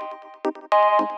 Thank you.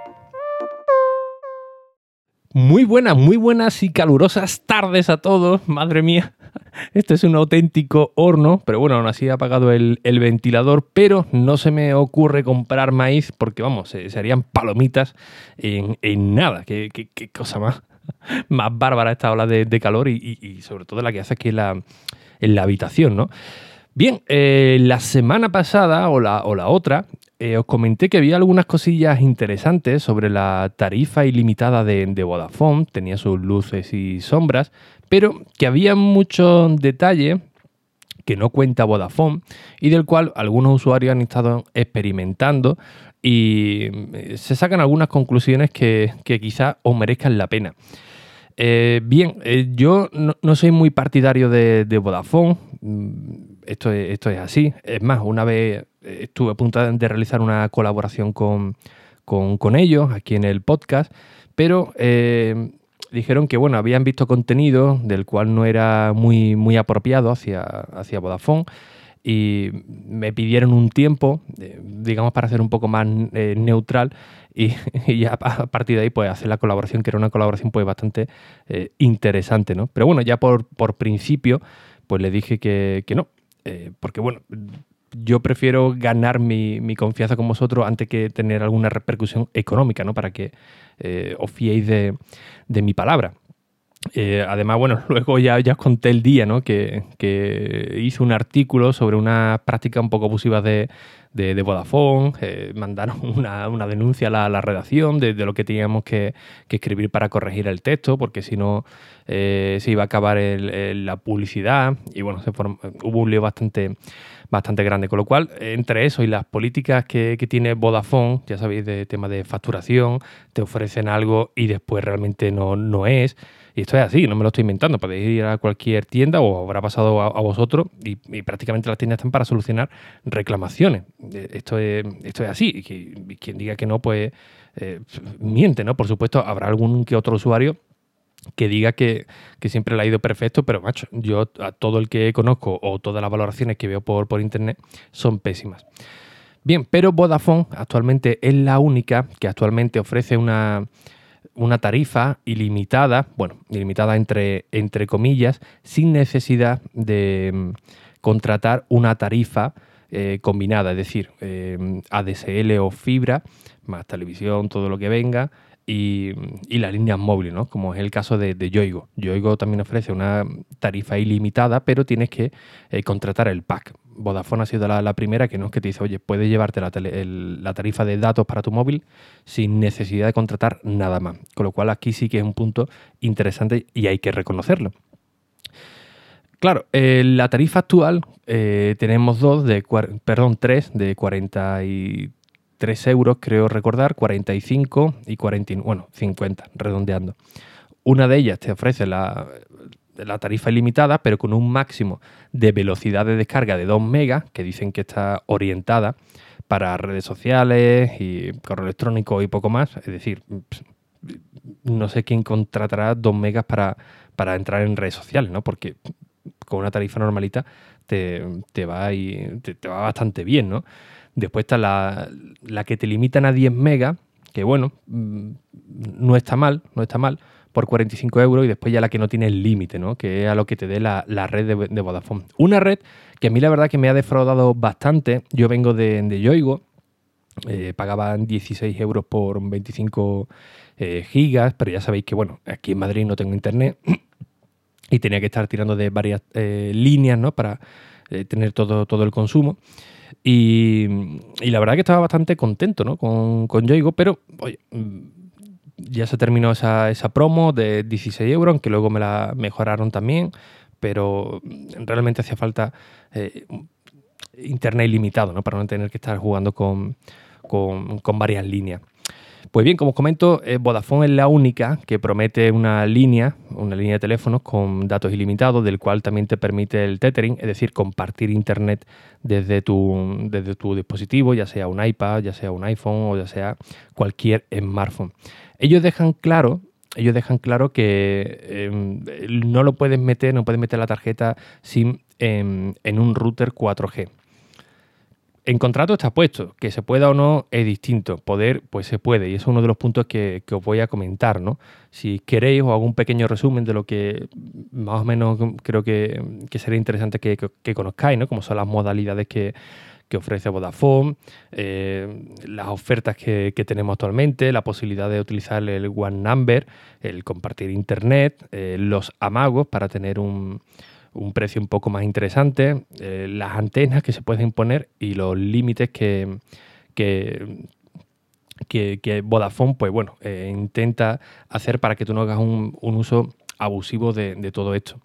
Muy buenas, muy buenas y calurosas tardes a todos. Madre mía, este es un auténtico horno, pero bueno, aún así ha apagado el, ventilador, pero no se me ocurre comprar maíz porque, vamos, se, harían palomitas en, nada. Qué, cosa más, más bárbara esta ola de, calor y, sobre todo la que hace aquí en la, habitación, ¿no? Bien, eh, la semana pasada o la otra eh, os comenté que había algunas cosillas interesantes sobre la tarifa ilimitada de, Vodafone, tenía sus luces y sombras, pero que había mucho detalle que no cuenta Vodafone y del cual algunos usuarios han estado experimentando y eh, se sacan algunas conclusiones que, que quizás os merezcan la pena. Eh, bien, yo no, soy muy partidario de, de Vodafone, mm, esto es, esto es así. Es más, una vez estuve a punto de realizar una colaboración con, ellos aquí en el podcast, pero eh, dijeron que bueno, habían visto contenido del cual no era muy, muy apropiado hacia, hacia Vodafone y me pidieron un tiempo, eh, digamos, para ser un poco más eh, neutral y, ya a partir de ahí pues hacer la colaboración, que era una colaboración pues bastante interesante, ¿no? Pero bueno, ya por, por principio pues le dije que, que no, porque bueno, yo prefiero ganar mi, confianza con vosotros antes que tener alguna repercusión económica, ¿no? Para que eh, os fiéis de, mi palabra. Eh, además, bueno, luego ya, ya os conté el día, ¿no? Que, hice un artículo sobre una práctica un poco abusiva de, de, Vodafone, eh, mandaron una, denuncia a la, redacción de, lo que teníamos que, escribir para corregir el texto, porque si no se iba a acabar la publicidad y bueno, se hubo un lío bastante bastante grande. Con lo cual, entre eso y las políticas que, tiene Vodafone, ya sabéis, de tema de facturación, te ofrecen algo y después realmente no, no es. Y esto es así, no me lo estoy inventando. Podéis ir a cualquier tienda o habrá pasado a, vosotros y, prácticamente las tiendas están para solucionar reclamaciones. Eh, esto es, esto es así. Y, quien diga que no, pues eh, miente, ¿no? Por supuesto, habrá algún que otro usuario que diga que, siempre le ha ido perfecto, pero macho, yo a todo el que conozco o todas las valoraciones que veo por, por internet son pésimas. Bien, pero Vodafone actualmente es la única que actualmente ofrece una, tarifa ilimitada, bueno, ilimitada entre, entre comillas, sin necesidad de mm, contratar una tarifa eh, combinada, es decir, eh, ADSL o fibra, más televisión, todo lo que venga, y, las líneas móviles, ¿no? como es el caso de, Yoigo. Yoigo también ofrece una tarifa ilimitada, pero tienes que eh, contratar el pack. Vodafone ha sido la, primera que no es que te dice, oye, puedes llevarte la, tarifa de datos para tu móvil sin necesidad de contratar nada más. Con lo cual aquí sí que es un punto interesante y hay que reconocerlo. Claro, la tarifa actual eh, tenemos dos de, perdón, tres de 43 3 euros, creo recordar, 45 y 40, bueno, 50, redondeando. Una de ellas te ofrece la, tarifa ilimitada, pero con un máximo de velocidad de descarga de 2 megas, que dicen que está orientada para redes sociales y correo electrónico y poco más. Es decir, no sé quién contratará 2 megas para, para entrar en redes sociales, ¿no? Porque con una tarifa normalita te, va, y, te va bastante bien, ¿no? Después está la, que te limitan a 10 megas, que bueno, mm, no está mal, no está mal, por 45 euros y después ya la que no tiene el límite, ¿no? que es a lo que te dé la, red de, Vodafone. Una red que a mí la verdad que me ha defraudado bastante. Yo vengo de, de Yoigo, eh, pagaban 16 euros por 25 eh, gigas, pero ya sabéis que bueno, aquí en Madrid no tengo internet y tenía que estar tirando de varias eh, líneas ¿no? para tener todo, todo el consumo. Y, la verdad que estaba bastante contento ¿no? con, con Yoigo, pero oye, mm, ya se terminó esa, esa, promo de 16 euros, aunque luego me la mejoraron también, pero realmente hacía falta eh, internet ilimitado, ¿no? Para no tener que estar jugando con, con varias líneas. Pues bien, como os comento, eh, Vodafone es la única que promete una línea, una línea de teléfonos con datos ilimitados, del cual también te permite el tethering, es decir, compartir internet desde tu, desde tu dispositivo, ya sea un iPad, ya sea un iPhone o ya sea cualquier smartphone. Ellos dejan claro ellos dejan claro que em, no lo puedes meter, no puedes meter la tarjeta sin, em, en un router 4G. En contrato está puesto, que se pueda o no es distinto, poder pues se puede y eso es uno de los puntos que, os voy a comentar, ¿no? Si queréis os hago un pequeño resumen de lo que más o menos creo que, sería interesante que, conozcáis, ¿no? Como son las modalidades que, ofrece Vodafone, eh, las ofertas que, tenemos actualmente, la posibilidad de utilizar el One Number, el compartir Internet, eh, los amagos para tener un, un precio un poco más interesante, eh, las antenas que se pueden poner y los límites que, que, que, Vodafone pues bueno, eh, intenta hacer para que tú no hagas un, uso abusivo de, todo esto.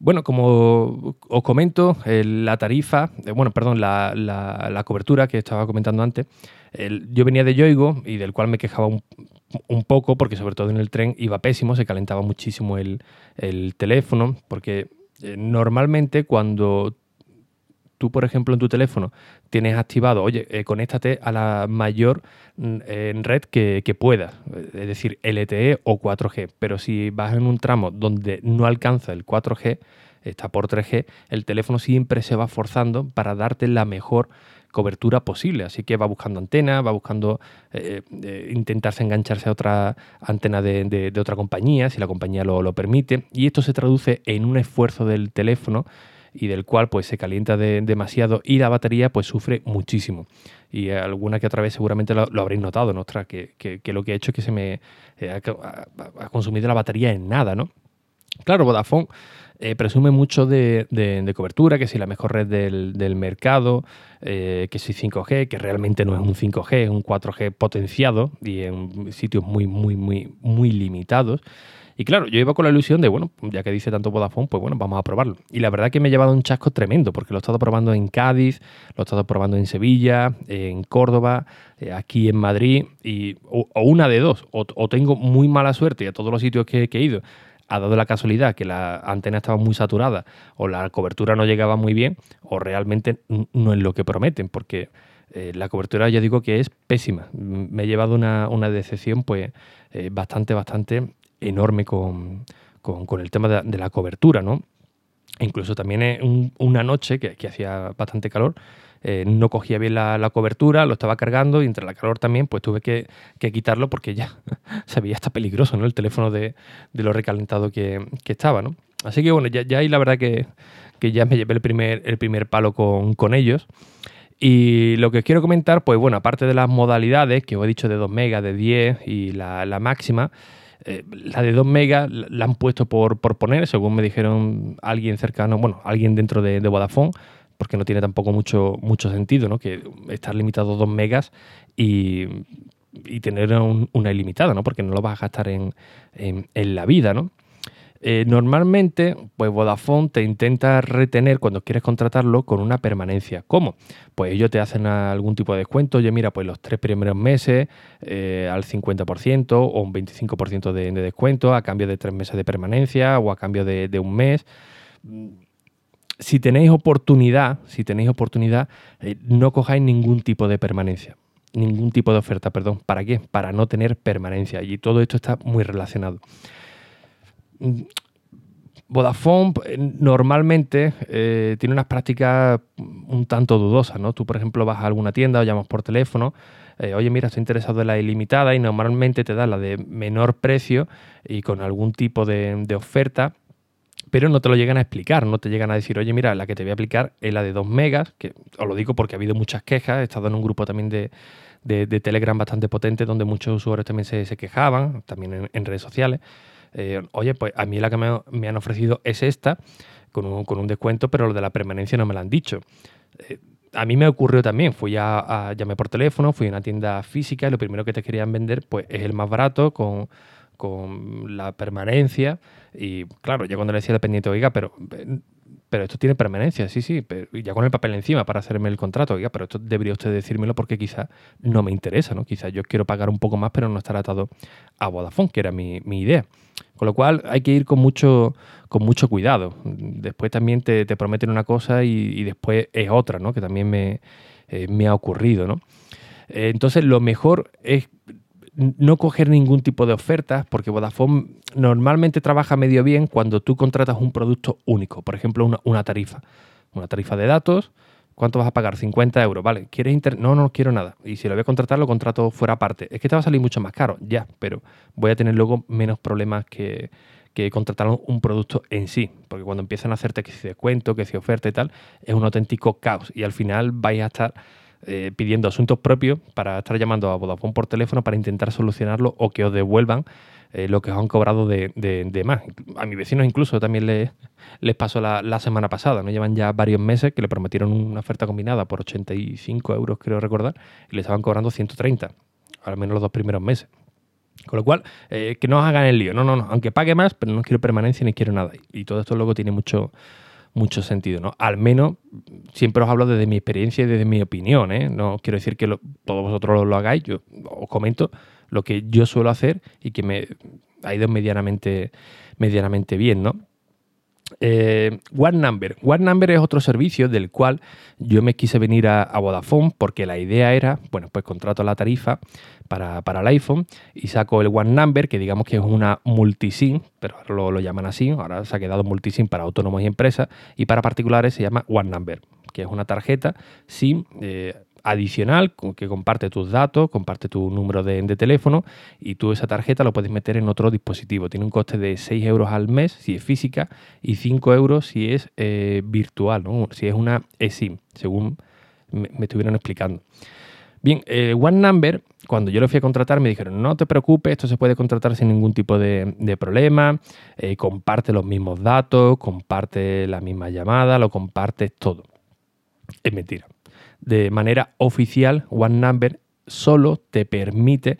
Bueno, como os comento, la tarifa, eh, bueno, perdón, la, la, cobertura que estaba comentando antes, yo venía de Yoigo y del cual me quejaba un, un, poco porque sobre todo en el tren iba pésimo, se calentaba muchísimo el, el teléfono porque eh, normalmente cuando tú, por ejemplo, en tu teléfono tienes activado, oye, eh, conéctate a la mayor mm, red que, que puedas, es decir, LTE o 4G. Pero si vas en un tramo donde no alcanza el 4G, está por 3G, el teléfono siempre se va forzando para darte la mejor cobertura posible. Así que va buscando antenas, va buscando eh, eh, intentarse engancharse a otra antena de, otra compañía, si la compañía lo, permite. Y esto se traduce en un esfuerzo del teléfono y del cual pues se calienta demasiado y la batería pues sufre muchísimo. Y alguna que otra vez seguramente lo, habréis notado, ¿no? que, que, lo que ha hecho es que se me eh, ha, consumido la batería en nada, ¿no? Claro, Vodafone eh, presume mucho de, cobertura, que si la mejor red del, mercado, eh, que si 5G, que realmente no es un 5G, es un 4G potenciado y en sitios muy, muy, muy, muy limitados. Y claro, yo iba con la ilusión de, bueno, ya que dice tanto Vodafone, pues bueno, vamos a probarlo. Y la verdad que me he llevado un chasco tremendo, porque lo he estado probando en Cádiz, lo he estado probando en Sevilla, en Córdoba, eh, aquí en Madrid, y, o, una de dos, o, tengo muy mala suerte y a todos los sitios que he ido ha dado la casualidad que la antena estaba muy saturada o la cobertura no llegaba muy bien o realmente no es lo que prometen, porque eh, la cobertura ya digo que es pésima. Me he llevado una, decepción pues eh, bastante, bastante enorme con, el tema de, la cobertura, ¿no? incluso también una noche que, que hacía bastante calor, eh, no cogía bien la, cobertura, lo estaba cargando y entre la calor también, pues tuve que, quitarlo porque ya se veía hasta peligroso, ¿no? El teléfono de, lo recalentado que, estaba, ¿no? Así que bueno, ya, ya ahí la verdad que, ya me llevé el primer, el primer palo con, ellos. Y lo que quiero comentar, pues bueno, aparte de las modalidades que os he dicho de 2 megas, de 10 y la, máxima, eh, la de 2 megas la han puesto por, poner, según me dijeron alguien cercano, bueno, alguien dentro de, de Vodafone, porque no tiene tampoco mucho, mucho sentido, ¿no? Que estar limitado a 2 megas y, tener una ilimitada, ¿no? Porque no lo vas a gastar en, la vida, ¿no? Eh, normalmente, pues Vodafone te intenta retener cuando quieres contratarlo con una permanencia. ¿Cómo? Pues ellos te hacen algún tipo de descuento. Oye, mira, pues los tres primeros meses eh, al 50% o un 25% de, de, descuento a cambio de tres meses de permanencia o a cambio de, de un mes si tenéis oportunidad, si tenéis oportunidad, eh, no cojáis ningún tipo de permanencia, ningún tipo de oferta, perdón. ¿Para qué? Para no tener permanencia. Y todo esto está muy relacionado. Mm, Vodafone eh, normalmente eh, tiene unas prácticas un tanto dudosas, ¿no? Tú, por ejemplo, vas a alguna tienda o llamas por teléfono, oye, mira, estoy interesado en la ilimitada y normalmente te da la de menor precio y con algún tipo de oferta pero no te lo llegan a explicar, no te llegan a decir, oye, mira, la que te voy a aplicar es la de 2 megas, que os lo digo porque ha habido muchas quejas, he estado en un grupo también de, Telegram bastante potente donde muchos usuarios también se, quejaban, también en, redes sociales. Eh, oye, pues a mí la que me, han ofrecido es esta, con un, descuento, pero lo de la permanencia no me lo han dicho. Eh, a mí me ocurrió también, fui a, a, llamé por teléfono, fui a una tienda física y lo primero que te querían vender pues es el más barato con con la permanencia. Y claro, yo cuando le decía al dependiente, oiga, pero pero esto tiene permanencia, sí, sí, pero ya con el papel encima para hacerme el contrato, oiga, pero esto debería usted decírmelo porque quizás no me interesa, ¿no? Quizás yo quiero pagar un poco más, pero no estar atado a Vodafone, que era mi, idea. Con lo cual hay que ir con mucho, con mucho cuidado. Después también te, prometen una cosa y, después es otra, ¿no? Que también me, eh, me ha ocurrido, ¿no? Eh, entonces lo mejor es no coger ningún tipo de ofertas, porque Vodafone normalmente trabaja medio bien cuando tú contratas un producto único, por ejemplo, una, tarifa. Una tarifa de datos, ¿cuánto vas a pagar? 50 euros, ¿vale? ¿Quieres inter No, no quiero nada. Y si lo voy a contratar, lo contrato fuera aparte. Es que te va a salir mucho más caro, ya, pero voy a tener luego menos problemas que, que contratar un producto en sí, porque cuando empiezan a hacerte que si descuento, que si oferta y tal, es un auténtico caos y al final vais a estar eh, pidiendo asuntos propios para estar llamando a Vodafone por teléfono para intentar solucionarlo o que os devuelvan eh, lo que os han cobrado de, más. A mis vecinos incluso también les, les pasó la, semana pasada, ¿no? Llevan ya varios meses que le prometieron una oferta combinada por 85 euros, creo recordar, y le estaban cobrando 130, al menos los dos primeros meses. Con lo cual, eh, que no os hagan el lío. No, no, no. Aunque pague más, pero no quiero permanencia ni quiero nada. Y todo esto luego tiene mucho, mucho sentido, ¿no? Al menos siempre os hablo desde mi experiencia y desde mi opinión, ¿eh? No quiero decir que todos vosotros lo, hagáis, yo os comento lo que yo suelo hacer y que me ha ido medianamente, medianamente bien, ¿no? Eh, One Number. One Number es otro servicio del cual yo me quise venir a, Vodafone porque la idea era, bueno, pues contrato la tarifa para, el iPhone y saco el One Number, que digamos que es una multisim, pero ahora lo, lo, llaman así, ahora se ha quedado multisim para autónomos y empresas, y para particulares se llama One Number, que es una tarjeta SIM. Eh, adicional que comparte tus datos, comparte tu número de, teléfono y tú esa tarjeta lo puedes meter en otro dispositivo. Tiene un coste de 6 euros al mes si es física y 5 euros si es eh, virtual, si es una eSIM, según me, estuvieron explicando. Bien, One Number, cuando yo lo fui a contratar, me dijeron, no te preocupes, esto se puede contratar sin ningún tipo de, problema, eh, comparte los mismos datos, comparte la misma llamada, lo compartes todo. Es mentira de manera oficial, One Number solo te permite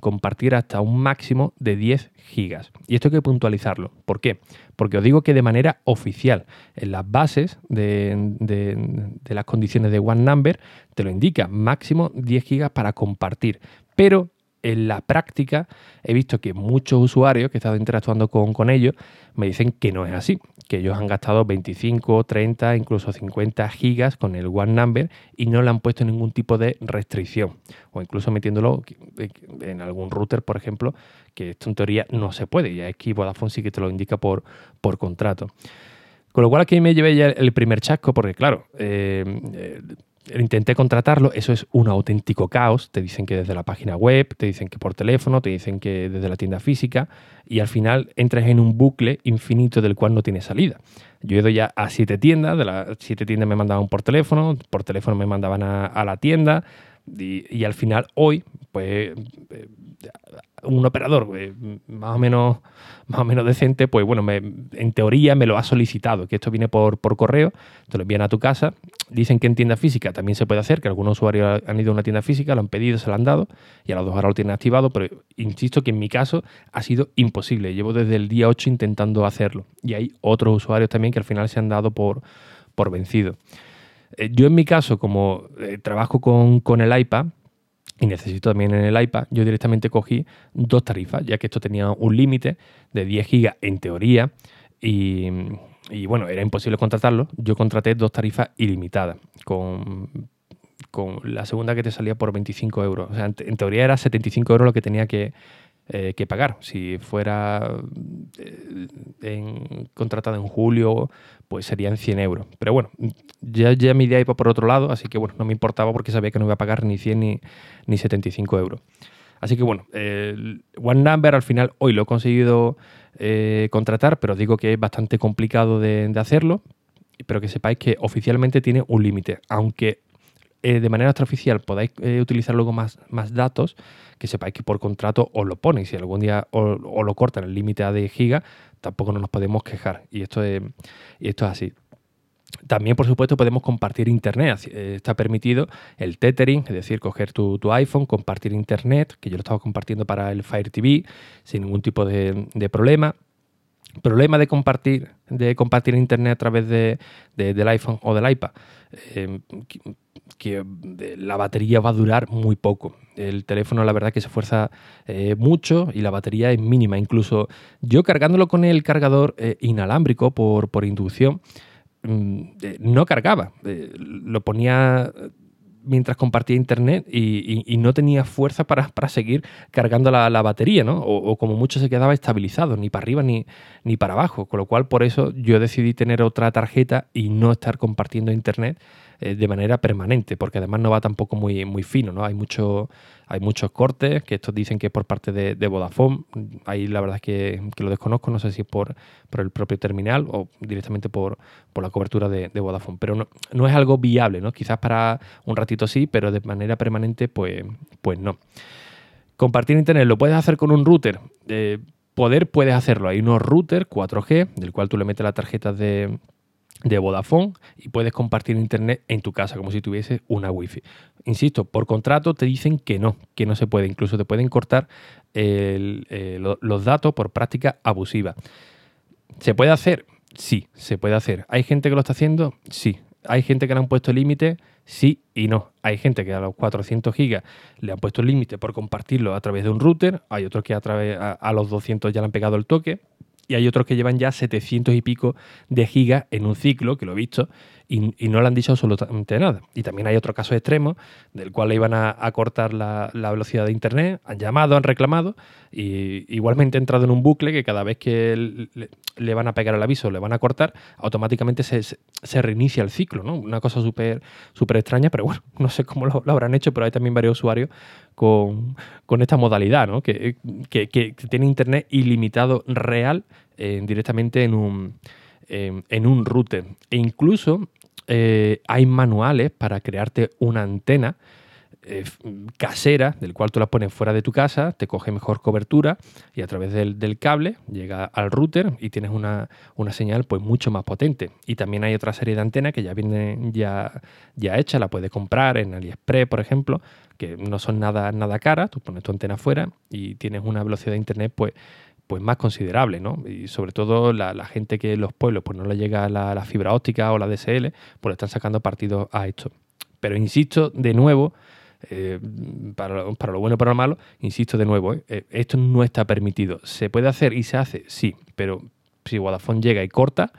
compartir hasta un máximo de 10 gigas. Y esto hay que puntualizarlo. ¿Por qué? Porque os digo que de manera oficial, en las bases de, de las condiciones de One Number, te lo indica, máximo 10 gigas para compartir. Pero en la práctica he visto que muchos usuarios que he estado interactuando con, ellos me dicen que no es así, que ellos han gastado 25, 30, incluso 50 gigas con el One Number y no le han puesto ningún tipo de restricción o incluso metiéndolo en algún router, por ejemplo, que esto en teoría no se puede y aquí Vodafone sí que te lo indica por, por contrato. Con lo cual aquí me llevé ya el primer chasco porque claro, eh, eh, intenté contratarlo, eso es un auténtico caos. Te dicen que desde la página web, te dicen que por teléfono, te dicen que desde la tienda física y al final entras en un bucle infinito del cual no tiene salida. Yo he ido ya a siete tiendas, de las siete tiendas me mandaban por teléfono, por teléfono me mandaban a, la tienda y, al final hoy, pues eh, un operador eh, más o menos más o menos decente, pues bueno, en teoría me lo ha solicitado, que esto viene por, por correo, te lo envían a tu casa Dicen que en tienda física también se puede hacer, que algunos usuarios han ido a una tienda física, lo han pedido, se lo han dado y a los dos ahora lo tienen activado, pero insisto que en mi caso ha sido imposible. Llevo desde el día 8 intentando hacerlo y hay otros usuarios también que al final se han dado por, por vencido. Eh, yo en mi caso, como eh, trabajo con, con el iPad, y necesito también en el iPad, yo directamente cogí dos tarifas, ya que esto tenía un límite de 10 GB en teoría y, y bueno, era imposible contratarlo. Yo contraté dos tarifas ilimitadas con, con la segunda que te salía por 25 euros. O sea, en, teoría era 75 euros lo que tenía que, eh, que pagar. Si fuera eh, en, contratado en julio, pues serían 100 euros. Pero bueno, ya, ya mi idea iba por otro lado, así que bueno, no me importaba porque sabía que no iba a pagar ni 100 ni, ni 75 euros. Así que bueno, el One Number al final hoy lo he conseguido eh, contratar, pero digo que es bastante complicado de, hacerlo, pero que sepáis que oficialmente tiene un límite, aunque eh, de manera extraoficial podáis eh, utilizar luego más, más datos, que sepáis que por contrato os lo ponen, si algún día os, lo cortan el límite a de giga, tampoco nos podemos quejar, y esto y esto es así. También, por supuesto, podemos compartir Internet. Eh, está permitido el tethering, es decir, coger tu, iPhone, compartir Internet, que yo lo estaba compartiendo para el Fire TV sin ningún tipo de, problema. Problema de compartir, de compartir internet a través de, del iPhone o del iPad, eh, que, la batería va a durar muy poco. El teléfono, la verdad, que se esfuerza eh, mucho y la batería es mínima. Incluso yo cargándolo con el cargador eh, inalámbrico por, por inducción, mm, no cargaba. lo ponía mientras compartía internet y, no tenía fuerza para, seguir cargando la, batería, ¿no? O, como mucho se quedaba estabilizado, ni para arriba ni, ni para abajo. Con lo cual, por eso yo decidí tener otra tarjeta y no estar compartiendo internet eh, de manera permanente, porque además no va tampoco muy, muy fino, ¿no? Hay, mucho, hay muchos cortes, que estos dicen que es por parte de, Vodafone. Ahí la verdad es que, lo desconozco, no sé si es por, por el propio terminal o directamente por, por la cobertura de, Vodafone. Pero no, no, es algo viable, ¿no? Quizás para un ratito sí, pero de manera permanente, pues, pues no. Compartir internet lo puedes hacer con un router. Eh, poder puedes hacerlo. Hay unos routers 4G, del cual tú le metes la tarjeta de de Vodafone y puedes compartir internet en tu casa como si tuviese una wifi. Insisto, por contrato te dicen que no, que no se puede, incluso te pueden cortar eh, los datos por práctica abusiva. ¿Se puede hacer? Sí, se puede hacer. ¿Hay gente que lo está haciendo? Sí. ¿Hay gente que le han puesto límite? Sí y no. Hay gente que a los 400 gigas le han puesto límite por compartirlo a través de un router, hay otros que a, través, a los 200 ya le han pegado el toque, y hay otros que llevan ya 700 y pico de gigas en un ciclo, que lo he visto, y, no le han dicho absolutamente nada. Y también hay otro caso extremo del cual le iban a, cortar la, velocidad de Internet, han llamado, han reclamado, y igualmente ha entrado en un bucle que cada vez que le, van a pegar el aviso, le van a cortar, automáticamente se, reinicia el ciclo, ¿no? Una cosa súper súper extraña, pero bueno, no sé cómo lo, habrán hecho, pero hay también varios usuarios con, esta modalidad, ¿no? Que, que, que, tiene Internet ilimitado real eh, directamente en un, en un router. E incluso eh, hay manuales para crearte una antena eh, casera, del cual tú la pones fuera de tu casa, te coge mejor cobertura y a través del, cable llega al router y tienes una, señal pues mucho más potente. Y también hay otra serie de antenas que ya vienen ya, ya hechas, la puedes comprar en AliExpress, por ejemplo, que no son nada, nada caras, tú pones tu antena fuera y tienes una velocidad de internet pues pues más considerable, ¿no? Y sobre todo la, gente que en los pueblos pues no le llega la, fibra óptica o la DSL, pues están sacando partido a esto. Pero insisto, de nuevo, eh, para, lo bueno y para lo malo, insisto de nuevo, ¿eh? Eh, esto no está permitido. ¿Se puede hacer y se hace? Sí, pero si Vodafone llega y corta,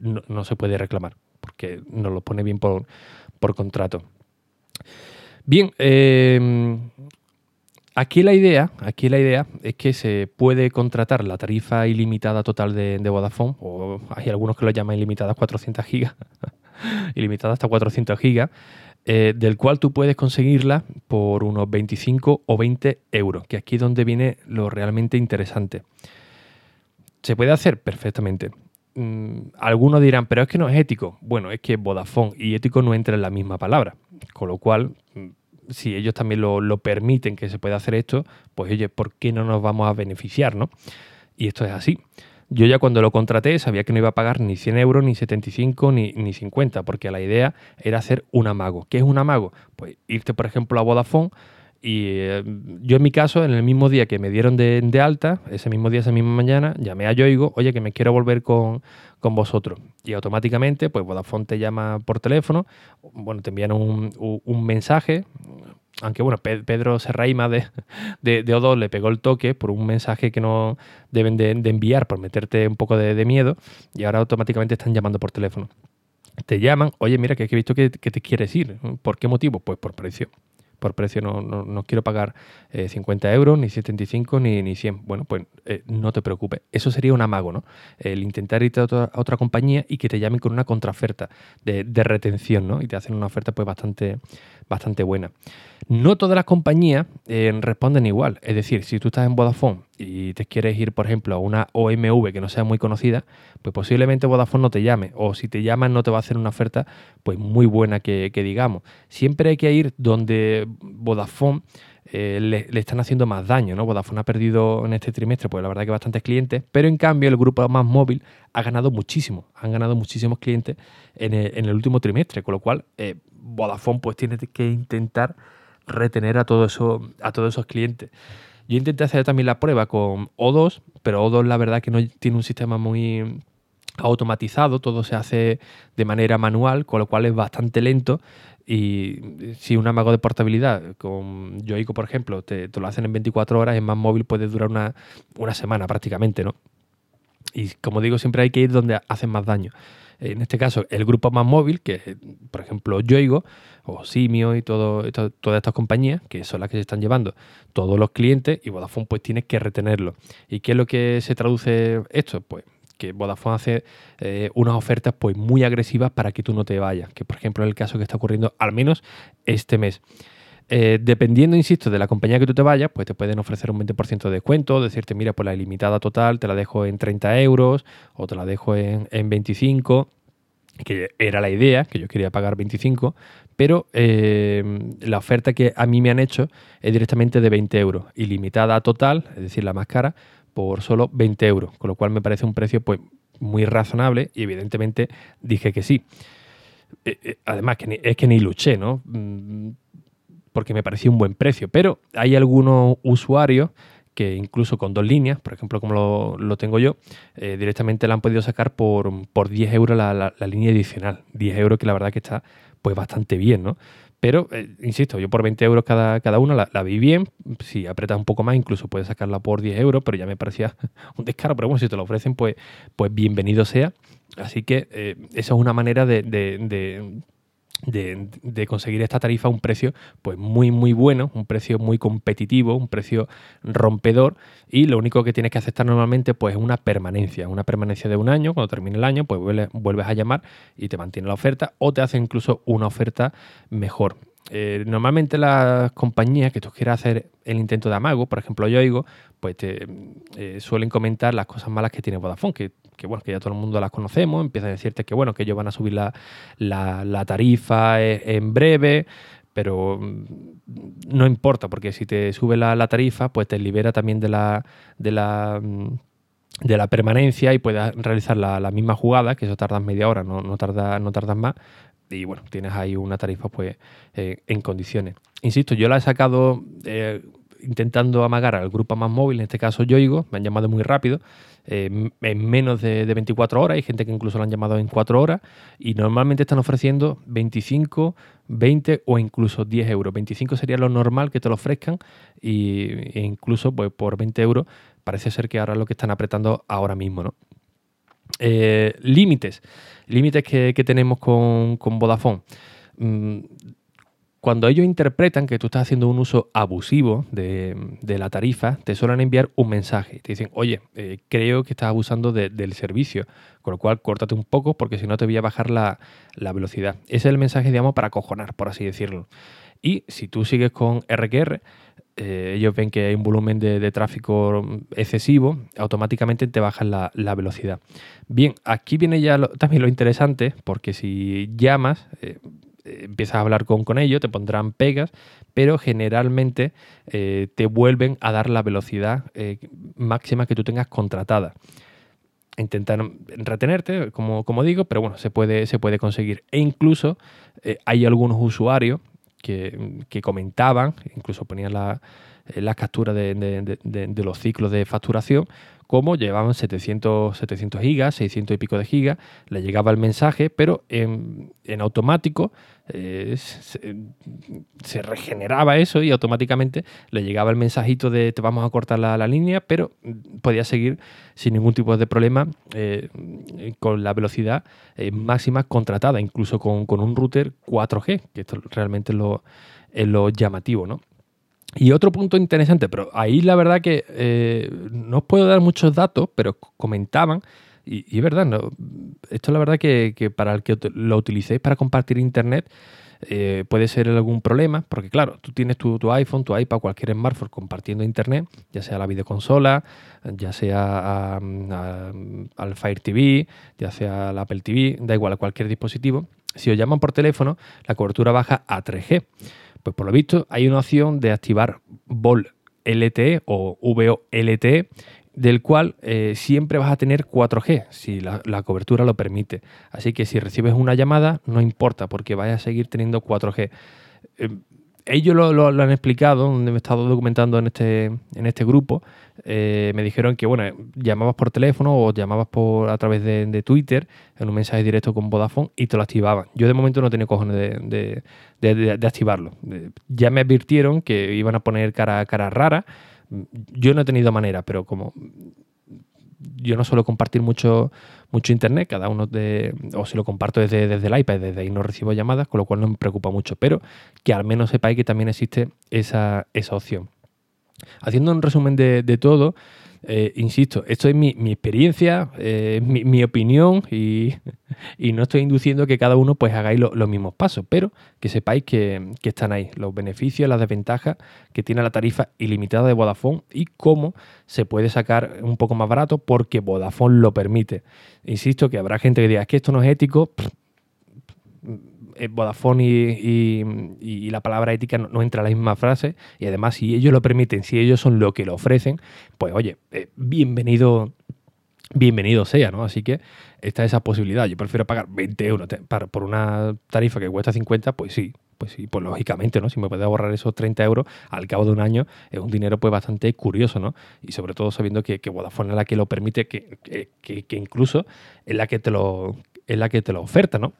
no, se puede reclamar, porque nos lo pone bien por, por contrato. Bien, Aquí la idea, aquí la idea es que se puede contratar la tarifa ilimitada total de, Vodafone, o hay algunos que lo llaman ilimitada 400 gigas, ilimitada hasta 400 gigas, eh, del cual tú puedes conseguirla por unos 25 o 20 euros, que aquí es donde viene lo realmente interesante. ¿Se puede hacer? Perfectamente. Mm, algunos dirán, pero es que no es ético. Bueno, es que Vodafone y ético no entran en la misma palabra, con lo cual mm, si ellos también lo, permiten que se pueda hacer esto, pues oye, ¿por qué no nos vamos a beneficiar? ¿no? Y esto es así. Yo ya cuando lo contraté sabía que no iba a pagar ni 100 euros, ni 75, ni, ni 50, porque la idea era hacer un amago. ¿Qué es un amago? Pues irte, por ejemplo, a Vodafone y eh, yo en mi caso, en el mismo día que me dieron de, alta, ese mismo día, esa misma mañana, llamé a Yoigo, oye, que me quiero volver con, vosotros. Y automáticamente, pues Vodafone te llama por teléfono, bueno, te envían un, mensaje, aunque bueno, Pedro Serraima de, de, de O2 le pegó el toque por un mensaje que no deben de, enviar por meterte un poco de, miedo y ahora automáticamente están llamando por teléfono. Te llaman, oye, mira, que he visto que te quieres ir. ¿Por qué motivo? Pues por precio por precio no, no, quiero pagar 50 eh, euros, ni 75, ni, ni 100. Bueno, pues eh, no te preocupes. Eso sería un amago, ¿no? El intentar irte a otra, compañía y que te llamen con una contraoferta de, de, retención, ¿no? Y te hacen una oferta pues bastante, bastante buena. No todas las compañías eh, responden igual. Es decir, si tú estás en Vodafone y te quieres ir, por ejemplo, a una OMV que no sea muy conocida, pues posiblemente Vodafone no te llame. O si te llaman no te va a hacer una oferta pues muy buena que, digamos. Siempre hay que ir donde Vodafone eh, le, están haciendo más daño, ¿no? Vodafone ha perdido en este trimestre, pues la verdad que bastantes clientes, pero en cambio el grupo más móvil ha ganado muchísimo, han ganado muchísimos clientes en el, último trimestre, con lo cual eh, Vodafone pues tiene que intentar retener a, todo eso, a todos esos clientes. Yo intenté hacer también la prueba con O2, pero O2 la verdad que no tiene un sistema muy automatizado, todo se hace de manera manual, con lo cual es bastante lento. Y si un amago de portabilidad con Yoico, por ejemplo, te, lo hacen en 24 horas, en más móvil puede durar una, una semana prácticamente, ¿no? Y como digo, siempre hay que ir donde hacen más daño. En este caso, el grupo más móvil, que por ejemplo Yoigo o Simio y todo, todas estas compañías, que son las que se están llevando todos los clientes, y Vodafone pues tiene que retenerlo. ¿Y qué es lo que se traduce esto? Pues que Vodafone hace eh, unas ofertas pues muy agresivas para que tú no te vayas, que por ejemplo es el caso que está ocurriendo al menos este mes. Eh, dependiendo, insisto, de la compañía que tú te vayas, pues te pueden ofrecer un 20% de descuento, decirte, mira, pues la ilimitada total te la dejo en 30 euros o te la dejo en, 25, que era la idea, que yo quería pagar 25, pero eh, la oferta que a mí me han hecho es directamente de 20 euros, ilimitada total, es decir, la más cara, por solo 20 euros, con lo cual me parece un precio pues muy razonable y evidentemente dije que sí. Eh, además, que es que ni luché, ¿no? Porque me parecía un buen precio, pero hay algunos usuarios que incluso con dos líneas, por ejemplo como lo, tengo yo, eh, directamente la han podido sacar por, por 10 euros la, la, línea adicional. 10 euros que la verdad que está pues bastante bien, ¿no? Pero, eh, insisto, yo por 20 euros cada, cada una la, vi bien. Si apretas un poco más, incluso puedes sacarla por 10 euros, pero ya me parecía un descaro. Pero bueno, si te lo ofrecen, pues, pues bienvenido sea. Así que eh, esa es una manera de, conseguir esta tarifa a un precio pues muy muy bueno, un precio muy competitivo, un precio rompedor y lo único que tienes que aceptar normalmente pues es una permanencia, una permanencia de un año, cuando termine el año pues vuelves a llamar y te mantiene la oferta o te hace incluso una oferta mejor. Eh, normalmente las compañías que tú quieras hacer el intento de amago, por ejemplo yo digo, pues te eh, suelen comentar las cosas malas que tiene Vodafone, que, bueno, que ya todo el mundo las conocemos, empiezan a decirte que bueno, que ellos van a subir la, tarifa eh, en breve, pero mm, no importa, porque si te sube la, tarifa, pues te libera también de la, de la mm, de la permanencia y puedes realizar la, misma jugada, que eso tarda media hora, no, no, tarda, no tardas más, y bueno, tienes ahí una tarifa pues eh, en condiciones. Insisto, yo la he sacado eh, intentando amagar al grupo más móvil, en este caso Yoigo, me han llamado muy rápido, en menos de, 24 horas, hay gente que incluso lo han llamado en 4 horas, y normalmente están ofreciendo 25, 20 o incluso 10 euros. 25 sería lo normal que te lo ofrezcan, y, e incluso pues, por 20 euros parece ser que ahora es lo que están apretando ahora mismo, ¿no? Eh, límites. Límites que, tenemos con, Vodafone. Mm, cuando ellos interpretan que tú estás haciendo un uso abusivo de, la tarifa, te suelen enviar un mensaje. Te dicen, oye, eh, creo que estás abusando del servicio, con lo cual córtate un poco porque si no te voy a bajar la, velocidad. Ese es el mensaje, digamos, para cojonar, por así decirlo. Y si tú sigues con RQR, eh, ellos ven que hay un volumen de, tráfico excesivo, automáticamente te bajan la, velocidad. Bien, aquí viene ya también lo interesante, porque si llamas, eh, empiezas a hablar con, con ellos, te pondrán pegas, pero generalmente eh, te vuelven a dar la velocidad máxima que tú tengas contratada. Intentan retenerte, como, como, digo, pero bueno, se puede, se puede conseguir. E incluso hay algunos usuarios que, comentaban, incluso ponían la, eh, las capturas de, los ciclos de facturación, como llevaban 700, 700 gigas, 600 y pico de gigas, le llegaba el mensaje, pero en, automático eh, se, regeneraba eso y automáticamente le llegaba el mensajito de te vamos a cortar la, línea, pero podía seguir sin ningún tipo de problema eh, con la velocidad eh, máxima contratada, incluso con, un router 4G, que esto realmente es lo, es lo llamativo, ¿no? Y otro punto interesante, pero ahí la verdad que eh, no os puedo dar muchos datos, pero comentaban, y, es verdad, no, esto es la verdad que, para el que lo utilicéis para compartir internet eh, puede ser algún problema, porque claro, tú tienes tu, iPhone, tu iPad, cualquier smartphone compartiendo internet, ya sea la videoconsola, ya sea al Fire TV, ya sea la Apple TV, da igual a cualquier dispositivo. Si os llaman por teléfono, la cobertura baja a 3G. Pues por lo visto hay una opción de activar VOL LTE o VOLTE del cual eh, siempre vas a tener 4G, si la, cobertura lo permite. Así que si recibes una llamada, no importa, porque vayas a seguir teniendo 4G. Eh, ellos lo, han explicado, donde me he estado documentando en este, en este grupo, eh, me dijeron que, bueno, llamabas por teléfono o llamabas por, a través de, Twitter en un mensaje directo con Vodafone y te lo activaban. Yo de momento no tenía cojones de, de activarlo. Ya me advirtieron que iban a poner cara, cara rara. Yo no he tenido manera, pero como yo no suelo compartir mucho, mucho internet, cada uno de, o si lo comparto desde, desde el iPad, desde ahí no recibo llamadas, con lo cual no me preocupa mucho, pero que al menos sepáis que también existe esa, esa opción. Haciendo un resumen de, de todo, eh, insisto, esto es mi, experiencia, eh, mi, opinión y, no estoy induciendo que cada uno pues hagáis los mismos pasos, pero que sepáis que, están ahí los beneficios, las desventajas que tiene la tarifa ilimitada de Vodafone y cómo se puede sacar un poco más barato porque Vodafone lo permite. Insisto que habrá gente que diga, es que esto no es ético. Vodafone y, la palabra ética no, entra en la misma frase y además si ellos lo permiten, si ellos son lo que lo ofrecen, pues oye, eh, bienvenido bienvenido sea, ¿no? Así que está esa posibilidad. Yo prefiero pagar 20 euros por una tarifa que cuesta 50, pues sí, pues sí, pues lógicamente, ¿no? Si me puede ahorrar esos 30 euros al cabo de un año, es un dinero pues bastante curioso, ¿no? Y sobre todo sabiendo que, Vodafone es la que lo permite, que, que, incluso es la que te lo, es la que te lo oferta, ¿no?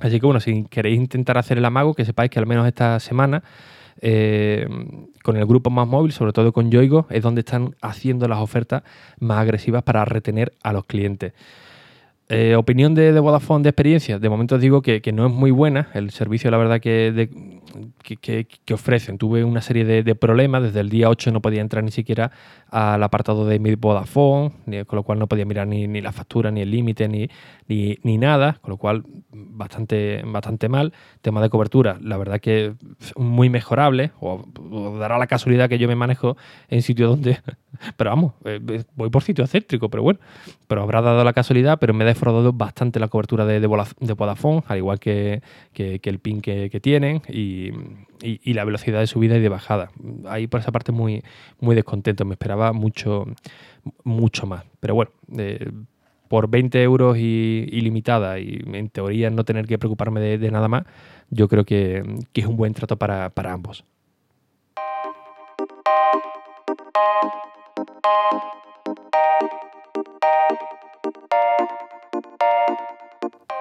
Así que bueno, si queréis intentar hacer el amago, que sepáis que al menos esta semana eh, con el grupo más móvil, sobre todo con Yoigo, es donde están haciendo las ofertas más agresivas para retener a los clientes. Eh, opinión de, Vodafone de experiencia. De momento os digo que, no es muy buena. El servicio, la verdad, que, que, ofrecen. Tuve una serie de, problemas. Desde el día 8 no podía entrar ni siquiera al apartado de mi Vodafone, con lo cual no podía mirar ni, la factura, ni el límite, ni, ni, nada. Con lo cual, bastante, bastante mal. Tema de cobertura, la verdad que muy mejorable. O, dará la casualidad que yo me manejo en sitios donde. Pero vamos, eh, voy por sitio céntrico, pero bueno. Pero habrá dado la casualidad, pero me da defraudado bastante la cobertura de, de, Vodafone, al igual que, el pin que, tienen y, la velocidad de subida y de bajada. Ahí por esa parte muy, muy descontento, me esperaba mucho, mucho más. Pero bueno, por 20 euros y, ilimitada y en teoría no tener que preocuparme de, nada más, yo creo que, es un buen trato para, para ambos.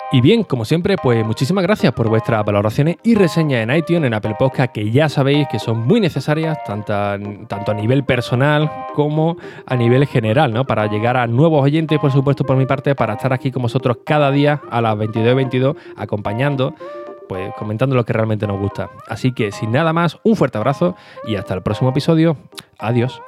Y bien, como siempre, pues muchísimas gracias por vuestras valoraciones y reseñas en iTunes, en Apple Podcast, que ya sabéis que son muy necesarias, tanto a, tanto a nivel personal como a nivel general, ¿no? Para llegar a nuevos oyentes, por supuesto, por mi parte, para estar aquí con vosotros cada día a las 22.22, acompañando, pues comentando lo que realmente nos gusta. Así que, sin nada más, un fuerte abrazo y hasta el próximo episodio. Adiós.